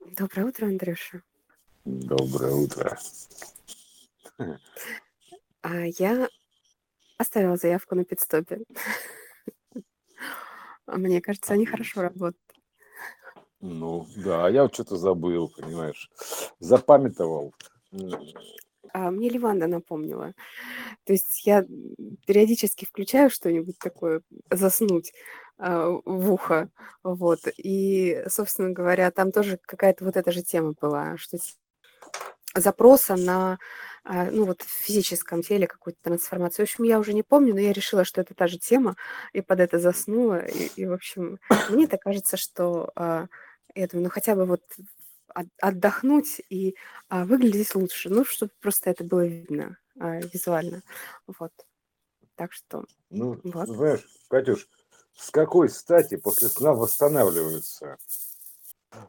Доброе утро, Андрюша. Доброе утро. А я оставила заявку на пидстопе. А Мне кажется, они хорошо работают. Ну, да, а я вот что-то забыл, понимаешь, запамятовал. А мне Ливанда напомнила. То есть я периодически включаю что-нибудь такое, заснуть в ухо. Вот. И, собственно говоря, там тоже какая-то вот эта же тема была, что запроса на а, ну вот в физическом теле какую-то трансформацию. В общем, я уже не помню, но я решила, что это та же тема, и под это заснула. И, и, в общем, мне так кажется, что а, я думаю, ну хотя бы вот от- отдохнуть и а, выглядеть лучше, ну, чтобы просто это было видно а, визуально. Вот. Так что, Ну, вот. знаешь, Катюш, с какой стати после сна восстанавливаются?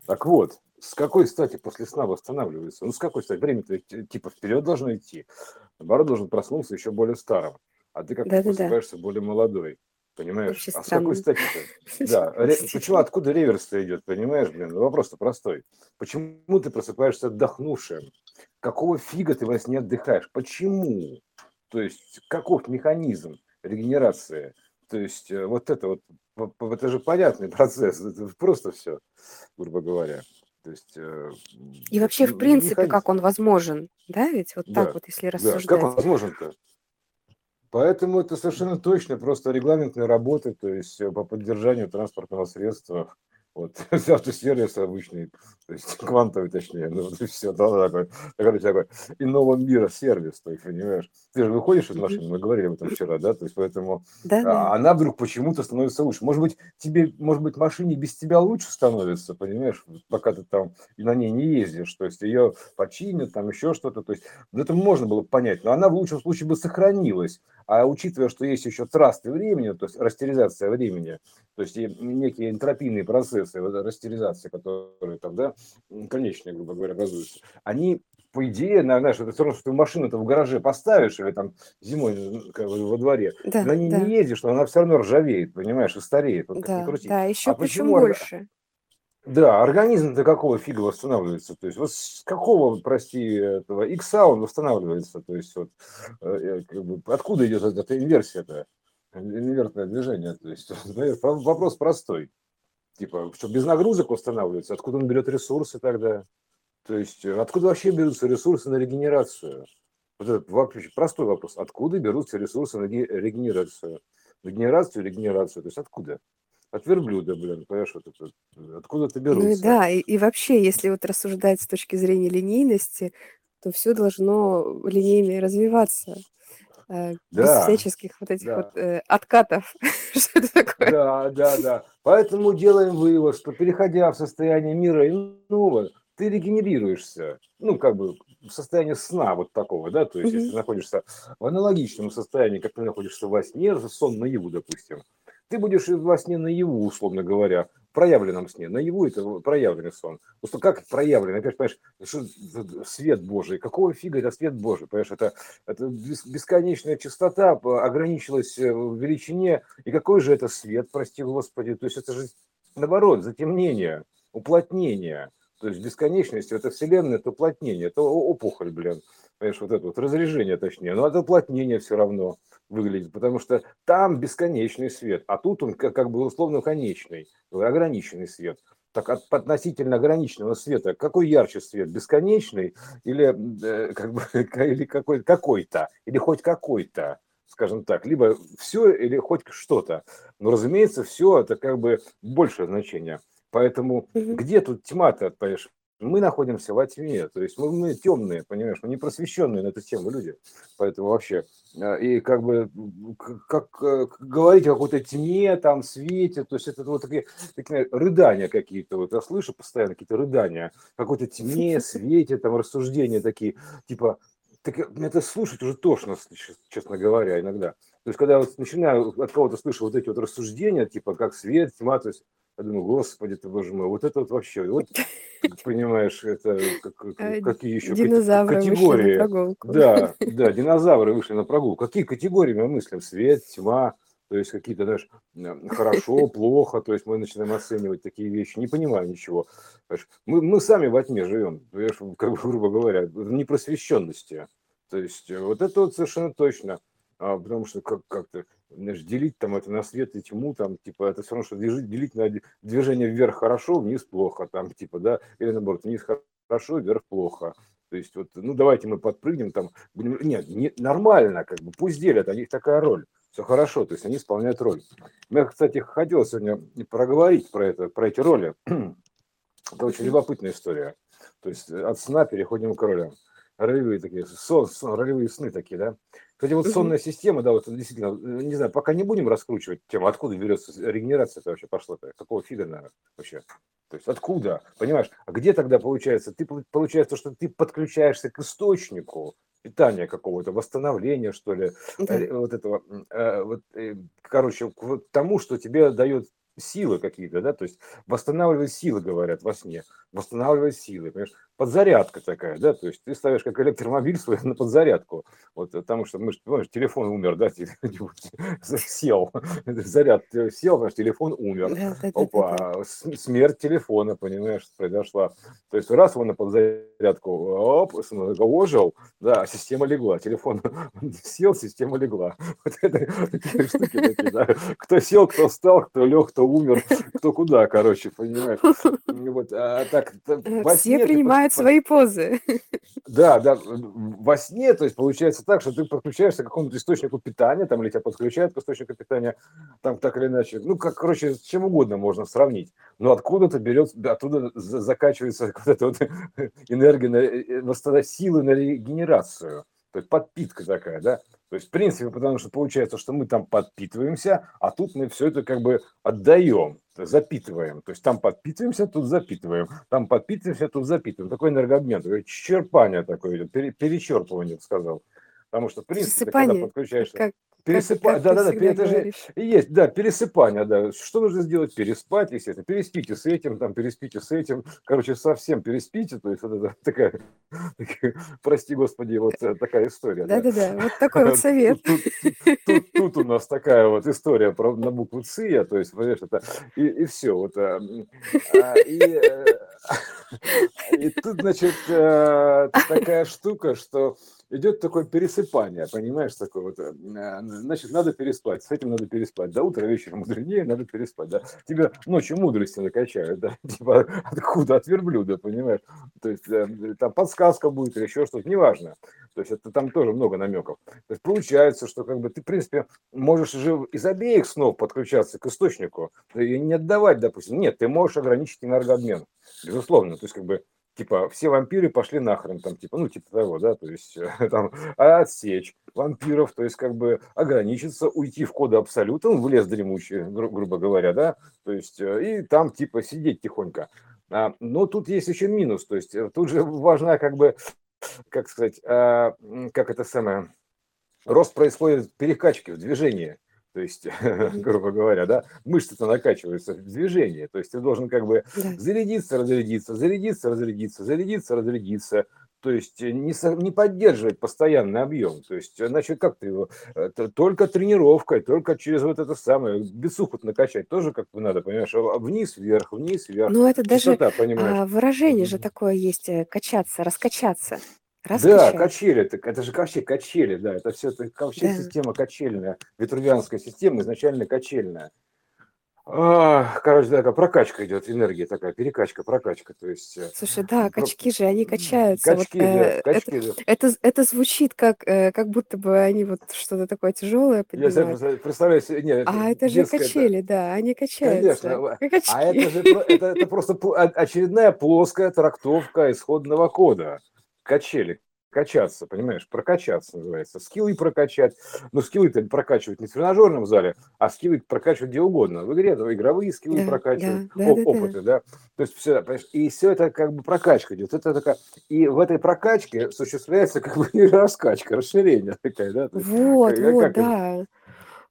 Так вот, с какой стати после сна восстанавливаются? Ну, с какой стати? Время-то типа вперед должно идти. Наоборот, должен проснуться еще более старым. А ты как-то просыпаешься более молодой. Понимаешь? А с какой стати-то? Да, почему, откуда реверс-то идет, понимаешь, блин? Ну, Вопрос-то простой. Почему ты просыпаешься отдохнувшим? Какого фига ты во сне отдыхаешь? Почему? То есть, каков механизм регенерации? То есть, э, вот это вот, это же понятный процесс, это просто все, грубо говоря. То есть, э, И вообще, в принципе, как он возможен, да, ведь вот так Да, вот, если да. Как рассуждать. он возможен-то? Поэтому это совершенно точно просто регламентная работа, то есть э, по поддержанию транспортного средства, вот, автосервис обычный, то есть квантовый точнее, ну вот и все, да, такой, такой, такой иного мира сервис, то есть, понимаешь, ты же выходишь из машины, мы говорили об этом вчера, да, то есть поэтому Да, да. а, она вдруг почему-то становится лучше. Может быть, тебе, может быть, машине без тебя лучше становится, понимаешь, пока ты там на ней не ездишь, то есть ее починят, там еще что-то, то есть ну, это можно было бы понять, но она в лучшем случае бы сохранилась. А учитывая, что есть еще трасты времени, то есть растеризация времени, то есть и некие энтропийные процессы вот растеризации, которые там, да, конечные, грубо говоря, образуются, они, по идее, на- знаешь, это все равно, что ты машину-то в гараже поставишь или там зимой м, как бы во дворе, Да, на ней да, не ездишь, но она все равно ржавеет, понимаешь, и стареет, вот да, да, еще А почему орга- больше. Да, организм-то какого фига восстанавливается? То есть вот с какого, прости, этого икса он восстанавливается? То есть вот э, э, как бы, откуда идет эта инверсия-то? Инвертное движение. То есть вопрос простой. Типа, что без нагрузок восстанавливается? Откуда он берет ресурсы тогда? То есть э, откуда вообще берутся ресурсы на регенерацию? Вот это вообще простой вопрос. Откуда берутся ресурсы на ге- регенерацию? На генерацию, регенерацию. То есть откуда? От верблюда, блин, понимаешь, вот это, э, откуда-то Ну и берутся. да, и, и вообще, если вот рассуждать с точки зрения линейности, то все должно линейно развиваться, э, без Да, всяческих вот этих вот да, э, откатов. Что это такое? да, да, да. Поэтому делаем вывод, что переходя в состояние мира иного, ты регенерируешься. Ну, как бы в состоянии сна вот такого, да, то есть если Мгм. ты находишься в аналогичном состоянии, как ты находишься во сне, сон наяву, допустим, ты будешь во сне наяву, условно говоря, в проявленном сне. Наяву это проявленный сон. Просто как проявленный? Опять, понимаешь, что за свет Божий? Какого фига это свет Божий? Понимаешь, это, это бес- бесконечная частота ограничилась э, в величине. И какой же это свет, прости господи? То есть это же наоборот, затемнение, уплотнение. То есть бесконечность, это вселенная, это уплотнение, это опухоль, блин. Понимаешь, вот это вот разрежение точнее. Но это уплотнение все равно выглядит, потому что там бесконечный свет, а тут он как, как бы условно конечный, ограниченный свет. Так от относительно ограниченного света, какой ярче свет, бесконечный или э, как бы или какой какой-то, или хоть какой-то, скажем так, либо все или хоть что-то. Но, разумеется, все это как бы большее значение. Поэтому где тут тьма-то, понимаешь? Мы находимся во тьме, то есть мы, мы темные, понимаешь, мы не просвещенные на эту тему люди. Поэтому вообще, э, и как бы, м, к- как э, говорить о какой-то тьме, там, свете, то есть это вот такие, такие рыдания какие-то, вот я слышу постоянно какие-то рыдания, какой-то тьме, свете, там, рассуждения такие, типа, так это слушать уже тошно, честно говоря, иногда. То есть, когда я вот начинаю от кого-то слышу вот эти вот рассуждения, типа, как свет, тьма, то есть, я думаю, господи ты, боже мой, вот это вот вообще, вот, понимаешь, это как- Э, какие еще Динозавры вышли на категории. прогулку. Да, да, динозавры вышли на прогулку. Какие категории мы мыслим? Свет, тьма, то есть какие-то, знаешь, хорошо, плохо, то есть мы начинаем оценивать такие вещи, не понимая ничего. Мы, мы сами во тьме живем, как бы, грубо говоря, в непросвещенности. То есть вот это вот совершенно точно. А, потому что как- как-то знаешь, делить там это на свет и тьму, там, типа, это все равно, что делить, делить на движение вверх хорошо, вниз плохо, там, типа, да, или наоборот, вниз хорошо, вверх плохо. То есть вот, ну давайте мы подпрыгнем там, будем... нет, не, нормально, как бы, пусть делят, у них такая роль, все хорошо, то есть они исполняют роль. Я, кстати, хотел сегодня проговорить про это, про эти роли. это очень любопытная история. То есть от сна переходим к ролям. Ролевые такие, сон, сон, ролевые сны такие, да. Кстати, вот сонная система, да, вот действительно, э, не знаю, пока не будем раскручивать тему, откуда берется регенерация это вообще пошла-то, какого фига, наверное, вообще. То есть откуда, понимаешь, а где тогда получается, ты получается, что ты подключаешься к источнику питания какого-то, восстановления, что ли, да. Э, вот этого, э, вот, короче, к тому, что тебе дает силы какие-то, да, то есть восстанавливать силы, говорят во сне, восстанавливать силы, понимаешь, подзарядка такая, да, то есть ты ставишь как электромобиль свой на подзарядку, вот, потому что, мы же, понимаешь, телефон умер, да, сел, заряд сел, наш телефон умер, опа, смерть телефона, понимаешь, произошла, то есть раз он на подзарядку, оп, ожил, да, система легла, телефон сел, система легла, вот это штуки такие, да, кто сел, кто встал, кто лег, кто умер, кто куда, короче, понимаешь, вот, а так, Все принимают свои позы. Да, да, во сне, то есть получается так, что ты подключаешься к какому-то источнику питания, там, или тебя подключают к источнику питания, там, так или иначе, ну, как, короче, с чем угодно можно сравнить, но откуда-то берет, оттуда закачивается вот эта вот энергия, на, силы на регенерацию, то есть подпитка такая, да, то есть, в принципе, потому что получается, что мы там подпитываемся, а тут мы все это как бы отдаем, запитываем. То есть там подпитываемся, тут запитываем. Там подпитываемся, тут запитываем. Такой энергообмен, черпание такое идет, перечерпывание, сказал. Потому что, в принципе, когда подключаешься... Как, Пересыпать, да, да, да, это же есть, да, пересыпание, да. Что нужно сделать? Переспать, естественно. Переспите с этим, там, переспите с этим. Короче, совсем переспите. То есть, вот это такая, такая прости господи, вот э, такая история. Да, да, да, вот такой вот совет. Тут, тут, тут, тут у нас такая вот история про, на букву ЦИЯ, то есть, понимаешь, это, и, и все. Вот, а, а и, э, и тут, значит, такая штука, что идет такое пересыпание, понимаешь, такое вот, э, значит, надо переспать, с этим надо переспать, до утра вечером мудренее, надо переспать, да, тебя ночью мудрости накачают, да, типа, откуда, от верблюда, понимаешь, то есть, э, там подсказка будет или еще что-то, неважно, то есть, это там тоже много намеков, то есть, получается, что, как бы, ты, в принципе, можешь уже из обеих снов подключаться к источнику и не отдавать, допустим, нет, ты можешь ограничить энергообмен, безусловно, то есть, как бы, типа, все вампиры пошли нахрен, там, типа, ну, типа того, да, то есть, там, отсечь вампиров, то есть, как бы, ограничиться, уйти в коды абсолюта, ну, в лес дремучий, гру- грубо говоря, да, то есть, э, и там, типа, сидеть тихонько. А, но тут есть еще минус, то есть, э, тут же важна, как бы, как сказать, а, как это самое, рост происходит перекачки в движении, то есть, грубо говоря, да, мышцы-то накачиваются в движении, то есть ты должен как бы да. зарядиться, разрядиться, зарядиться, разрядиться, зарядиться, разрядиться, то есть не, не поддерживать постоянный объем, то есть, значит, как ты его, это только тренировкой, только через вот это самое, бесуху накачать тоже как бы надо, понимаешь, а вниз, вверх, вниз, вверх. Ну, это даже Частота, а, выражение же такое есть, э, качаться, раскачаться. Да, качели, это, это же вообще качели, да, это все, это вообще да. система качельная, витрувианская система изначально качельная. А, короче, такая прокачка идет, энергия такая, перекачка, прокачка, то есть... Э, Слушай, да, качки же, они качаются. Качки, вот, э, да, качки, это, да. Это, это звучит как, э, как будто бы они вот что-то такое тяжелое поднимают. Я представляю нет, А это же качели, это... да, они качаются. Конечно, а это же это, это просто очередная плоская трактовка исходного кода качели, качаться, понимаешь, прокачаться называется, скиллы прокачать, но скиллы-то прокачивать не в тренажерном зале, а скиллы прокачивать где угодно, в игре, да, игровые скиллы да, прокачивать, да, да, опыты, да, да, то есть все, и все это как бы прокачка идет, это такая, и в этой прокачке осуществляется как бы раскачка, расширение такая, да. Вот, как, вот, как да. Это?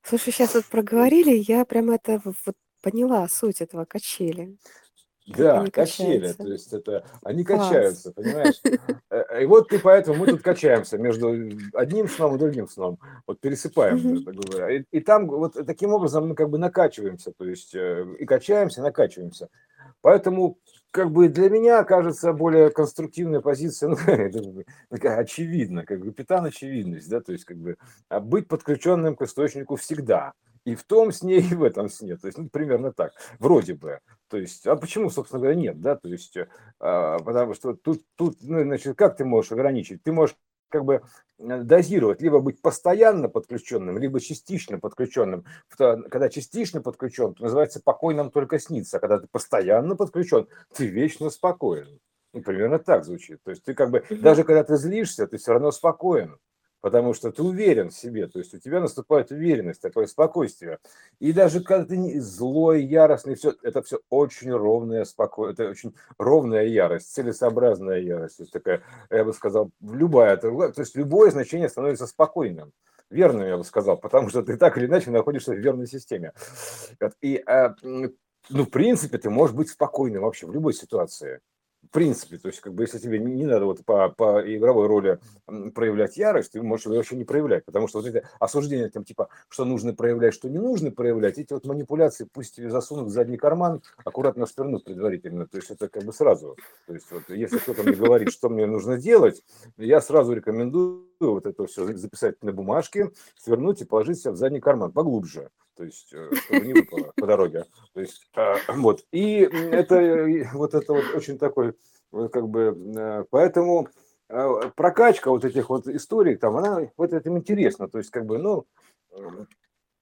Слушай, сейчас вот проговорили, я прям это вот поняла суть этого качели. Да, качели, то есть это они Класс. качаются, понимаешь? Э, и вот ты поэтому мы тут качаемся между одним сном и другим сном, вот пересыпаем, так говоря. И, и там вот таким образом мы как бы накачиваемся, то есть э, и качаемся, и накачиваемся. Поэтому как бы для меня кажется более конструктивная позиция, ну, такая очевидна, как капитан очевидность, да, то есть как бы а быть подключенным к источнику всегда – и в том сне, и в этом сне. То есть, ну, примерно так. Вроде бы. То есть, а почему, собственно говоря, нет, да? То есть, а, потому что тут, тут, ну, значит, как ты можешь ограничить? Ты можешь как бы э, дозировать, либо быть постоянно подключенным, либо частично подключенным. Когда частично подключен, то называется покойным только снится. А когда ты постоянно подключен, ты вечно спокоен. Ну, примерно так звучит. То есть ты как бы, даже когда ты злишься, ты все равно спокоен потому что ты уверен в себе, то есть у тебя наступает уверенность, такое спокойствие. И даже когда ты злой, яростный, все, это все очень ровная спокойствие, это очень ровная ярость, целесообразная ярость, то есть такая, я бы сказал, любая, то есть любое значение становится спокойным верным, я бы сказал, потому что ты так или иначе находишься в верной системе. И, а, ну, в принципе, ты можешь быть спокойным вообще в любой ситуации в принципе, то есть, как бы, если тебе не, надо вот по, по игровой роли проявлять ярость, ты можешь ее вообще не проявлять, потому что вот эти осуждения, там, типа, что нужно проявлять, что не нужно проявлять, эти вот манипуляции пусть тебе засунут в задний карман, аккуратно свернут предварительно, то есть, это как бы сразу, то есть, вот, если кто-то мне говорит, что мне нужно делать, я сразу рекомендую вот это все записать на бумажке, свернуть и положить себя в задний карман поглубже, то есть, э, чтобы не выпало по дороге. То есть, а, вот. И это вот это вот очень такой, как бы, э, поэтому а, прокачка вот этих вот историй, там, она вот этим интересна. То есть, как бы, ну,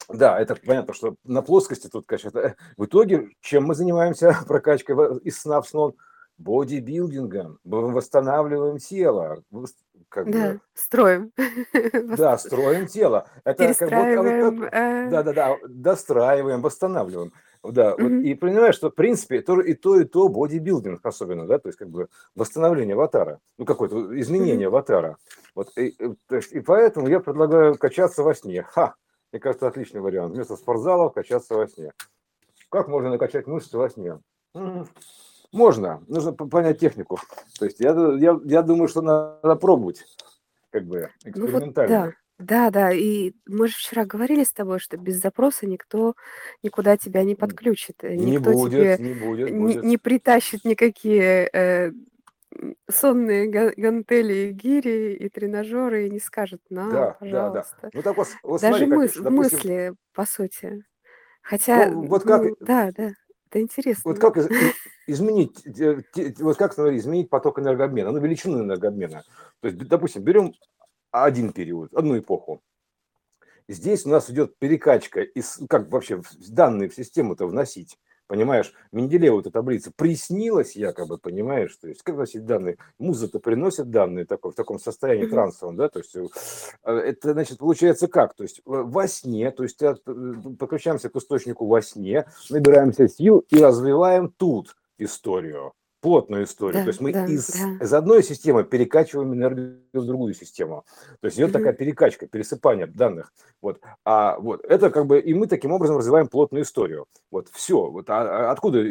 да, это понятно, что на плоскости тут, конечно, в итоге, чем мы занимаемся прокачкой из сна в сон, бодибилдингом, восстанавливаем тело, как да, бы, строим. Да, строим тело. Это как будто, э. да, да, да, достраиваем, восстанавливаем. Да, угу. вот, и понимаешь, что в принципе то, и то, и то бодибилдинг особенно, да, то есть как бы восстановление аватара, ну какое-то изменение аватара. Вот, и, и, и поэтому я предлагаю качаться во сне. Ха! Мне кажется, отличный вариант. Вместо спортзала качаться во сне. Как можно накачать мышцы во сне? Можно, нужно понять технику. То есть я, я, я думаю, что надо пробовать, как бы экспериментально. Ну вот, да, да, да. И мы же вчера говорили с тобой, что без запроса никто никуда тебя не подключит. Не будет, тебе не будет, будет. Не, не притащит никакие э, сонные гантели и гири и тренажеры и не скажет, на, да, пожалуйста. Да, да. Ну, так вот, вот Даже смотри, мыс- как, допустим, мысли, по сути. Хотя, ну, вот как, ну, да, да. Это интересно. Вот как изменить, вот как смотри, изменить поток энергообмена, ну, величину энергообмена. То есть, допустим, берем один период, одну эпоху. Здесь у нас идет перекачка, из, как вообще данные в систему-то вносить. Понимаешь, Менделееву эта таблица приснилась якобы, понимаешь, то есть как носить данные, муза-то приносит данные такой, в таком состоянии трансовом, да, то есть э, это, значит, получается как, то есть во сне, то есть э, подключаемся к источнику во сне, набираемся сил и развиваем тут историю плотную историю. Да, То есть мы да, из, да. из одной системы перекачиваем энергию в другую систему. То есть идет mm-hmm. такая перекачка, пересыпание данных. Вот. А вот это как бы и мы таким образом развиваем плотную историю. Вот все. Вот а, а откуда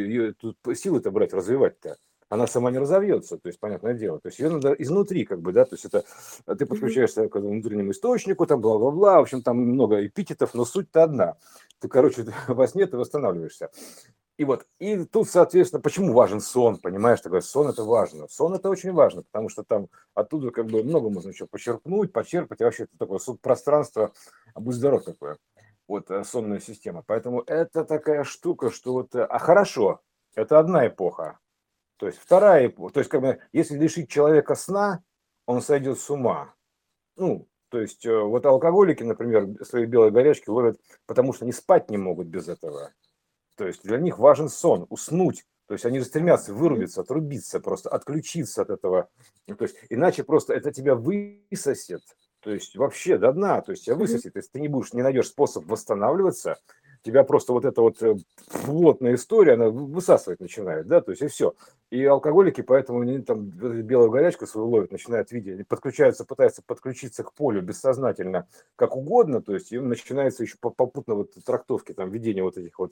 силы-то брать, развивать-то? она сама не разовьется, то есть, понятное дело. То есть ее надо изнутри, как бы, да, то есть это ты подключаешься к внутреннему источнику, там бла-бла-бла, в общем, там много эпитетов, но суть-то одна. Ты, короче, во сне ты восстанавливаешься. И вот, и тут, соответственно, почему важен сон, понимаешь, такой сон это важно. Сон это очень важно, потому что там оттуда как бы много можно еще почерпнуть, почерпать, и вообще это такое пространство, а будь здоров такое, вот э, сонная система. Поэтому это такая штука, что вот, э, а хорошо, это одна эпоха, то есть вторая эпоха, то есть как бы, если лишить человека сна, он сойдет с ума. Ну, то есть э, вот алкоголики, например, свои белые горячки ловят, потому что они спать не могут без этого. То есть для них важен сон, уснуть. То есть они же стремятся вырубиться, отрубиться, просто отключиться от этого. То есть иначе просто это тебя высосет. То есть вообще до дна, то есть тебя высосет. Если ты не будешь, не найдешь способ восстанавливаться, тебя просто вот эта вот э, плотная история, она высасывать начинает, да, то есть и все. И алкоголики поэтому они там белую горячку свою ловят, начинают видеть, подключаются, пытаются подключиться к полю бессознательно, как угодно, то есть им начинается еще попутно вот трактовки, там, видение вот этих вот,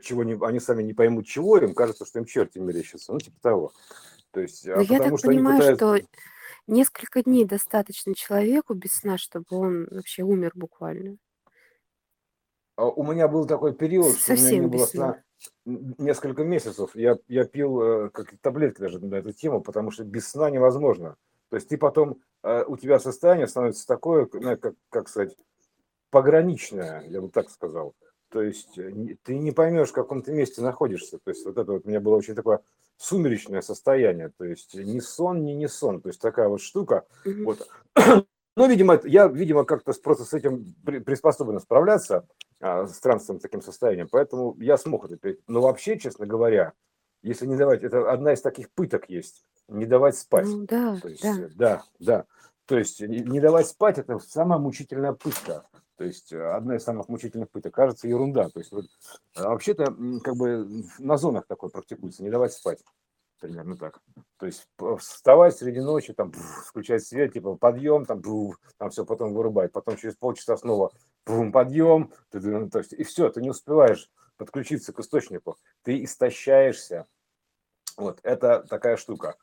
чего не, они сами не поймут чего, им кажется, что им черти мерещатся, ну, типа того. То есть, а я так что понимаю, пытаются... что несколько дней достаточно человеку без сна, чтобы он вообще умер буквально. А у меня был такой период, что у меня не было сна несколько месяцев. Я, я пил э, как таблетки даже на эту тему, потому что без сна невозможно. То есть ты потом, э, у тебя состояние становится такое, как, как сказать, пограничное, я бы так сказал. То есть э, ты не поймешь, в каком ты месте находишься. То есть вот это вот у меня было очень такое сумеречное состояние. То есть ни сон, ни не сон. То есть такая вот штука. Вот. Ну, видимо, я, видимо, как-то просто с этим приспособлен справляться, а, с трансовым таким состоянием, поэтому я смог это. Но вообще, честно говоря, если не давать, это одна из таких пыток есть, не давать спать. Ну, да, То есть, да. да, да. То есть не давать спать – это самая мучительная пытка. То есть одна из самых мучительных пыток. Кажется, ерунда. То есть вот, а вообще-то как бы на зонах такое практикуется, не давать спать примерно так. То есть вставать среди ночи, там, включать свет, типа подъем, там, там все, потом вырубать, потом через полчаса снова бум, подъем, ну, то есть, и все, ты не успеваешь подключиться к источнику, ты истощаешься. Вот, это такая штука.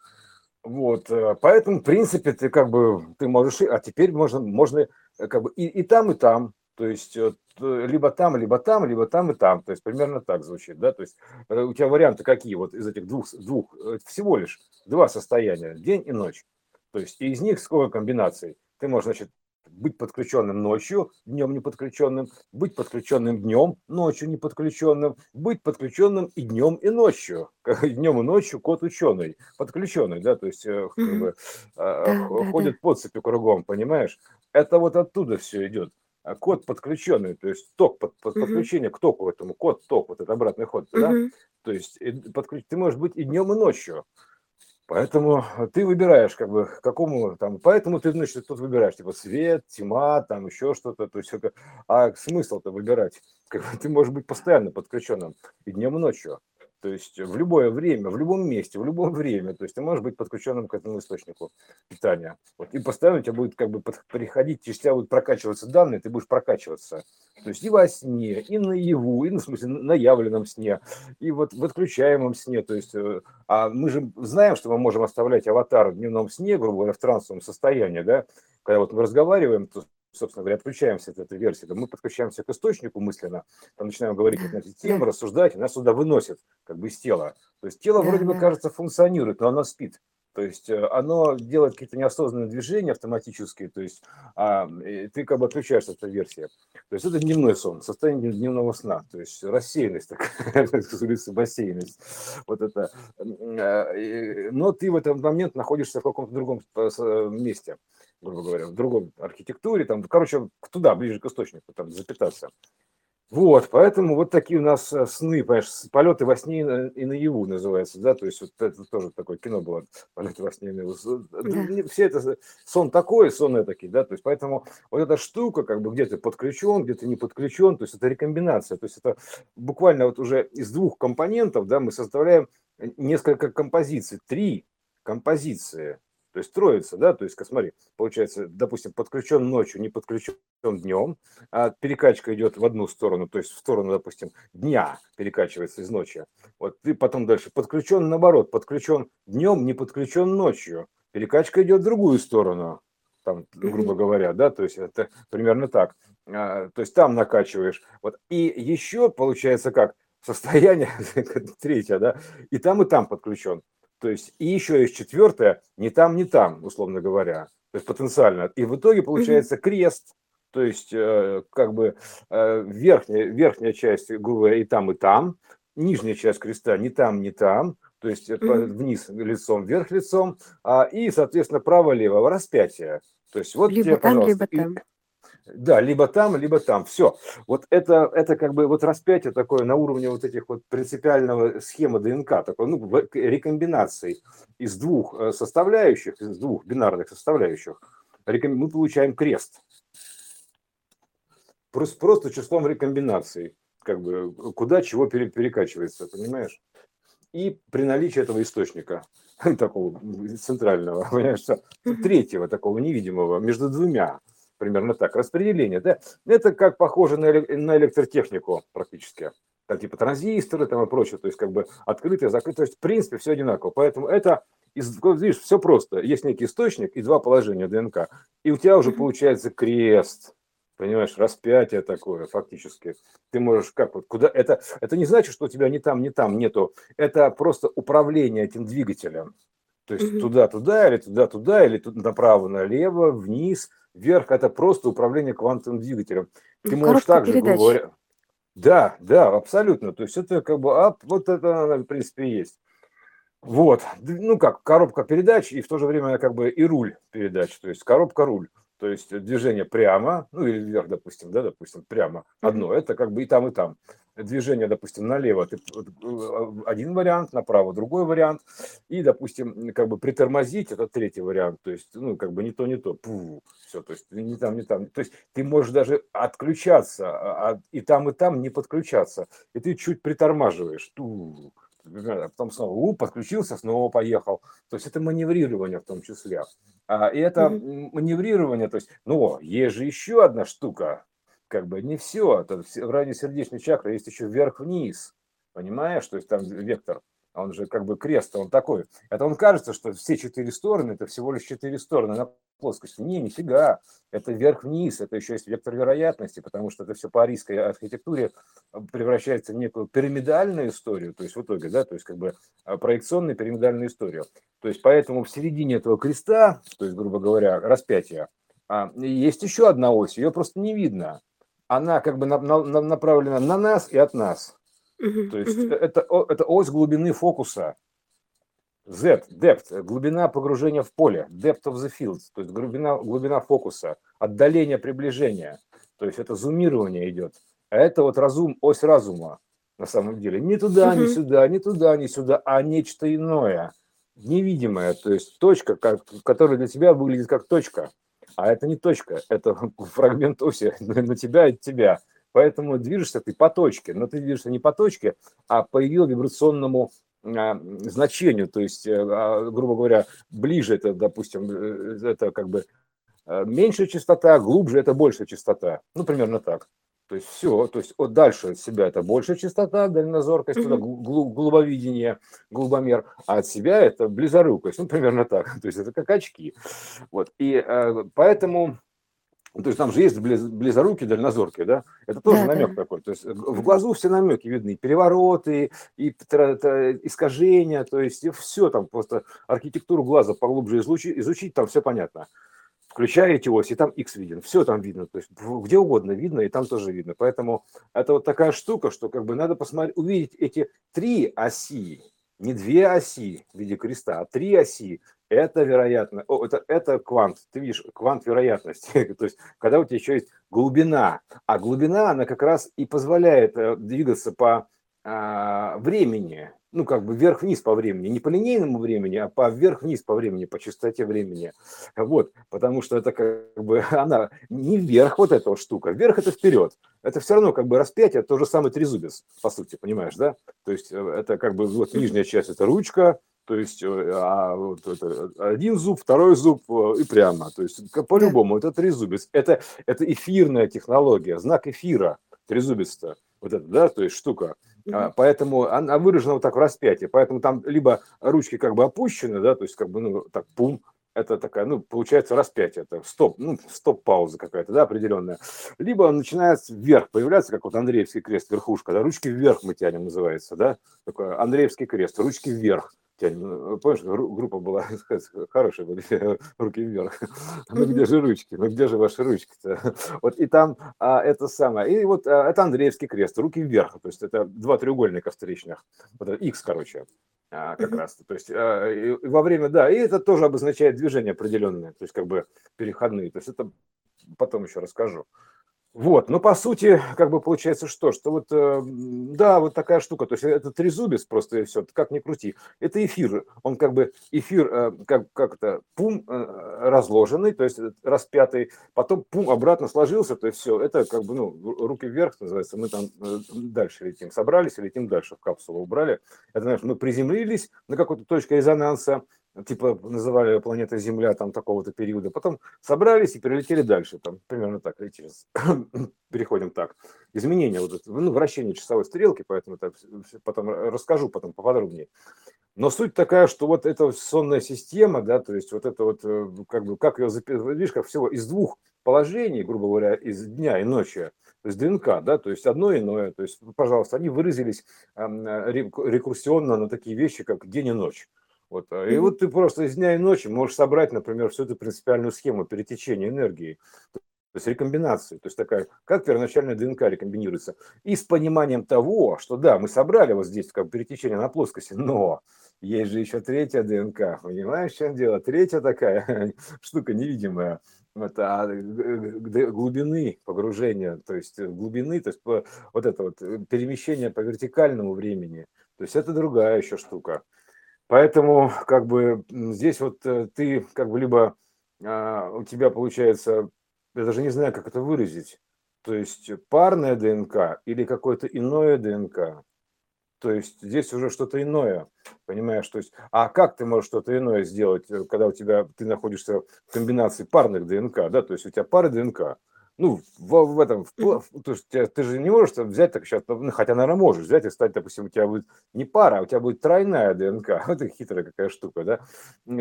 Вот, э, поэтому, в принципе, ты как бы, ты можешь, а теперь можно, можно э, как бы и, и там, и там, то есть э, либо там, либо там, либо там и там. То есть примерно так звучит, да. То есть у тебя варианты какие вот из этих двух, двух всего лишь два состояния, день и ночь. То есть из них сколько комбинаций? Ты можешь, значит, быть подключенным ночью, днем не подключенным, быть подключенным днем, ночью не подключенным, быть подключенным и днем, и ночью. Днем и ночью кот ученый, подключенный, да, то есть как бы, ходит по цепи кругом, понимаешь? Это вот оттуда все идет. А код подключенный, то есть ток, под, под, подключение к току этому, код, ток, вот это обратный ход, да? То есть подключ... ты можешь быть и днем, и ночью. Поэтому ты выбираешь, как бы, какому там, поэтому ты, значит, тут выбираешь, типа, свет, тьма, там еще что-то, то есть, а смысл-то выбирать? Как бы, ты можешь быть постоянно подключенным и днем, и ночью. То есть в любое время, в любом месте, в любое время. То есть ты можешь быть подключенным к этому источнику питания. Вот, и постоянно у тебя будет как бы приходить, через тебя будут прокачиваться данные, ты будешь прокачиваться. То есть и во сне, и наяву, и ну, в смысле на явленном сне, и вот в отключаемом сне. То есть, э, а мы же знаем, что мы можем оставлять аватар в дневном сне, грубо говоря, в трансовом состоянии, да, когда вот мы разговариваем, то собственно говоря, отключаемся от этой версии, то мы подключаемся к источнику мысленно, там начинаем говорить на эти темы, рассуждать, и нас сюда выносит как бы из тела. То есть тело вроде бы, кажется, функционирует, но оно спит. То есть э, оно делает какие-то неосознанные движения автоматические, то есть а, ты как бы отключаешься от этой версии. То есть это дневной сон, состояние дневного сна, то есть рассеянность такая, бассейность. Вот это. Э, но ты в этот момент находишься в каком-то другом э, месте грубо говоря, в другом архитектуре, там, короче, туда, ближе к источнику, там, запитаться. Вот, поэтому вот такие у нас э, сны, понимаешь, полеты во сне и наяву называется, да, то есть вот это тоже такое кино было, полеты во сне и наяву. Да. Все это, сон такой, сон этакий, да, то есть поэтому вот эта штука, как бы где то подключен, где-то не подключен, то есть это рекомбинация, то есть это буквально вот уже из двух компонентов, да, мы составляем несколько композиций, три композиции, то есть троица, да, то есть, смотри, получается, допустим, подключен ночью, не подключен днем, а перекачка идет в одну сторону, то есть в сторону, допустим, дня перекачивается из ночи. Вот ты потом дальше подключен наоборот, подключен днем, не подключен ночью. Перекачка идет в другую сторону, там, грубо говоря, да, то есть это примерно так. А, то есть там накачиваешь. Вот. И еще получается как? Состояние третье, да, и там, и там подключен. То есть, и еще есть четвертое, не там, не там, условно говоря, то есть потенциально. И в итоге получается крест, то есть э, как бы э, верхняя, верхняя часть, грубо говоря, и там, и там, нижняя часть креста не там, не там, то есть mm-hmm. вниз лицом, вверх лицом, а, и, соответственно, право-лево, распятие. То есть вот либо тебе, там, пожалуйста, либо там. Да, либо там, либо там. Все. Вот это, это как бы вот распятие такое на уровне вот этих вот принципиального схемы ДНК, такой, ну, рекомбинации из двух э, составляющих, из двух бинарных составляющих, мы получаем крест. Просто, просто числом рекомбинаций. как бы куда чего перекачивается, понимаешь? И при наличии этого источника, такого центрального, понимаешь, третьего такого невидимого, между двумя, примерно так, распределение, да, это как похоже на, на электротехнику практически, там типа транзисторы там и прочее, то есть как бы открытые, закрытые, то есть в принципе все одинаково, поэтому это, видишь, все просто, есть некий источник и два положения ДНК, и у тебя уже получается крест, понимаешь, распятие такое фактически. Ты можешь как вот куда это это не значит, что у тебя не там, не там нету. Это просто управление этим двигателем. То есть mm-hmm. туда, туда или туда, туда или тут направо, налево, вниз, вверх. Это просто управление квантовым двигателем. Ты ну, можешь также говоря. Да, да, абсолютно. То есть это как бы, а, вот это, в принципе, есть. Вот, ну как, коробка передач и в то же время как бы и руль передач, то есть коробка-руль. То есть движение прямо, ну или вверх, допустим, да, допустим, прямо одно, это как бы и там, и там. Движение, допустим, налево ты, э, один вариант, направо другой вариант, и, допустим, как бы притормозить, это третий вариант, то есть, ну, как бы не то, не то, Пу, все, то есть не там, не там. То есть ты можешь даже отключаться, а, а и там, и там не подключаться, и ты чуть притормаживаешь, ту, а потом снова у, подключился, снова поехал. То есть это маневрирование в том числе. А, и это mm-hmm. маневрирование, то есть, ну, есть же еще одна штука, как бы не все. Это в районе сердечной чакры есть еще вверх-вниз, понимаешь? То есть там вектор он же как бы крест, он такой. Это он кажется, что все четыре стороны, это всего лишь четыре стороны на плоскости. Не, нифига. Это вверх-вниз, это еще есть вектор вероятности, потому что это все по арийской архитектуре превращается в некую пирамидальную историю, то есть в итоге, да, то есть как бы а, проекционную пирамидальную историю. То есть поэтому в середине этого креста, то есть, грубо говоря, распятия, а, есть еще одна ось, ее просто не видно. Она как бы направлена на нас и от нас. То есть это, это ось глубины фокуса. Z, depth, глубина погружения в поле, depth of the field, то есть глубина, глубина фокуса, отдаление приближения. То есть это зумирование идет. А это вот разум, ось разума на самом деле. Не туда, не сюда, не туда, не сюда, а нечто иное, невидимое. То есть точка, как, которая для тебя выглядит как точка. А это не точка, это фрагмент оси на тебя от тебя. Поэтому движешься ты по точке, но ты движешься не по точке, а по ее вибрационному а, значению, то есть, э, а, грубо говоря, ближе это, допустим, э, это как бы э, меньшая частота, глубже это большая частота, ну, примерно так. То есть все, то есть от дальше от себя это большая частота, дальнозоркость, mm-hmm. глуб, глубовидение, глубомер, а от себя это близорукость, ну, примерно так. То есть это как очки. Вот. И э, поэтому ну, то есть там же есть близ, близоруки, дальнозорки, да? Это тоже да, намек да. такой. То есть в глазу все намеки видны, и перевороты, и искажения, то есть и все там просто архитектуру глаза поглубже изучить, изучить, там все понятно. Включаете ось, и там X виден, все там видно, то есть где угодно видно, и там тоже видно. Поэтому это вот такая штука, что как бы надо посмотреть, увидеть эти три оси, не две оси в виде креста, а три оси, это вероятно, о, это, это квант, ты видишь, квант вероятности, то есть когда у тебя еще есть глубина, а глубина, она как раз и позволяет э, двигаться по а, времени, ну как бы вверх-вниз по времени, не по линейному времени, а по вверх-вниз по времени, по частоте времени, вот, потому что это как бы она не вверх вот эта вот штука, вверх это вперед, это все равно как бы распятие, то же самое трезубец, по сути, понимаешь, да, то есть э, это как бы вот нижняя часть это ручка, то есть э, а вот это, один зуб, второй зуб э, и прямо. То есть по-любому это трезубец. Это, это эфирная технология, знак эфира, трезубец-то. Вот это, да, то есть штука. Mm-hmm. Поэтому она выражена вот так в распятии. Поэтому там либо ручки как бы опущены, да, то есть как бы, ну, так, пум, это такая, ну, получается распятие, это стоп, ну, стоп-пауза какая-то, да, определенная. Либо он начинает вверх появляться, как вот Андреевский крест, верхушка, да, ручки вверх мы тянем, называется, да, такой Андреевский крест, ручки вверх помнишь, группа была хорошая, руки вверх. Ну где же ручки? Ну где же ваши ручки-то? Вот и там а, это самое. И вот а, это Андреевский крест, руки вверх. То есть это два треугольника встречных. Вот X, короче, а, как раз. То есть а, и во время, да, и это тоже обозначает движение определенное, то есть как бы переходные. То есть это потом еще расскажу. Вот, но по сути, как бы получается что? Что вот, э, да, вот такая штука, то есть это трезубец просто и все, как ни крути. Это эфир, он как бы эфир, э, как, как это, пум э, разложенный, то есть распятый, потом пум обратно сложился, то есть все, это как бы, ну, руки вверх называется, мы там дальше летим, собрались летим дальше, в капсулу убрали. Это, знаешь, мы приземлились на какой-то точке резонанса, типа называли планета Земля там такого-то периода, потом собрались и перелетели дальше, там примерно так, летели. переходим так. Изменение, вот это, ну, вращение часовой стрелки, поэтому это потом расскажу потом поподробнее. Но суть такая, что вот эта сонная система, да, то есть вот это вот, э, как бы, как ее видишь, как всего из двух положений, грубо говоря, из дня и ночи, то есть ДНК, да, то есть одно иное, то есть, пожалуйста, они выразились рекурсионно на такие вещи, как день и ночь. Вот. Mm-hmm. И вот ты просто из дня и ночи можешь собрать, например, всю эту принципиальную схему перетечения энергии, то есть рекомбинацию, то есть такая, как первоначальная ДНК рекомбинируется. И с пониманием того, что да, мы собрали вот здесь как перетечение на плоскости, но есть же еще третья ДНК, понимаешь, в чем дело? Третья такая штука невидимая, это а, глубины погружения, то есть глубины, то есть вот это вот э, перемещение по вертикальному времени, то есть это другая еще штука. Поэтому как бы здесь вот э, ты как бы либо а, у тебя получается, я даже не знаю, как это выразить, то есть парная ДНК или какое-то иное ДНК. То есть здесь уже что-то иное, понимаешь? То есть, а как ты можешь что-то иное сделать, э, когда у тебя ты находишься в комбинации парных ДНК, да? То есть у тебя пары ДНК, ну, в, в этом, в, то есть ты же не можешь взять так сейчас, ну, хотя, наверное, можешь взять и стать, допустим, у тебя будет не пара, а у тебя будет тройная ДНК, это хитрая какая штука, да,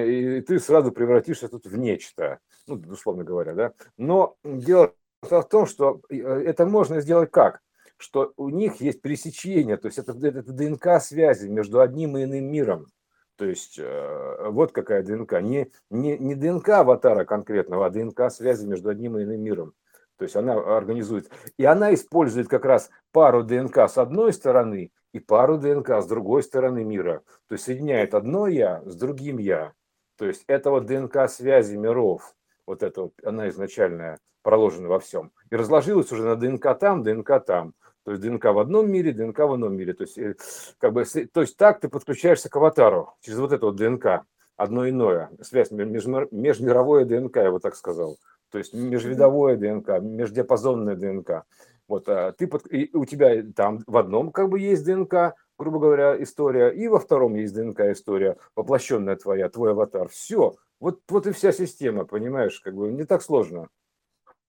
и ты сразу превратишься тут в нечто, ну, условно говоря, да, но дело в том, что э, это можно сделать как? Что у них есть пересечение, то есть это, это ДНК связи между одним и иным миром, то есть э, вот какая ДНК, не, не, не ДНК аватара конкретного, а ДНК связи между одним и иным миром. То есть она организует. И она использует как раз пару ДНК с одной стороны и пару ДНК с другой стороны мира. То есть соединяет одно я с другим я. То есть это вот ДНК связи миров. Вот это вот, она изначальная проложена во всем. И разложилась уже на ДНК там, ДНК там. То есть ДНК в одном мире, ДНК в одном мире. То есть, э, как бы, то есть так ты подключаешься к аватару через вот это вот ДНК. Одно иное. Связь межмировое ДНК, я бы так сказал то есть межвидовое ДНК, междиапазонная ДНК. Вот, а ты под, и у тебя там в одном как бы есть ДНК, грубо говоря, история, и во втором есть ДНК история, воплощенная твоя, твой аватар. Все, вот, вот и вся система, понимаешь, как бы не так сложно.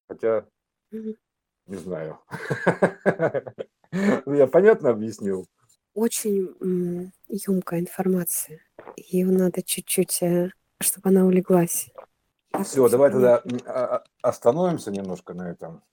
Хотя, не знаю. Я понятно объяснил? Очень емкая информация. Ее надо чуть-чуть, э, чтобы она улеглась. Все, давай тогда а, а, остановимся немножко на этом.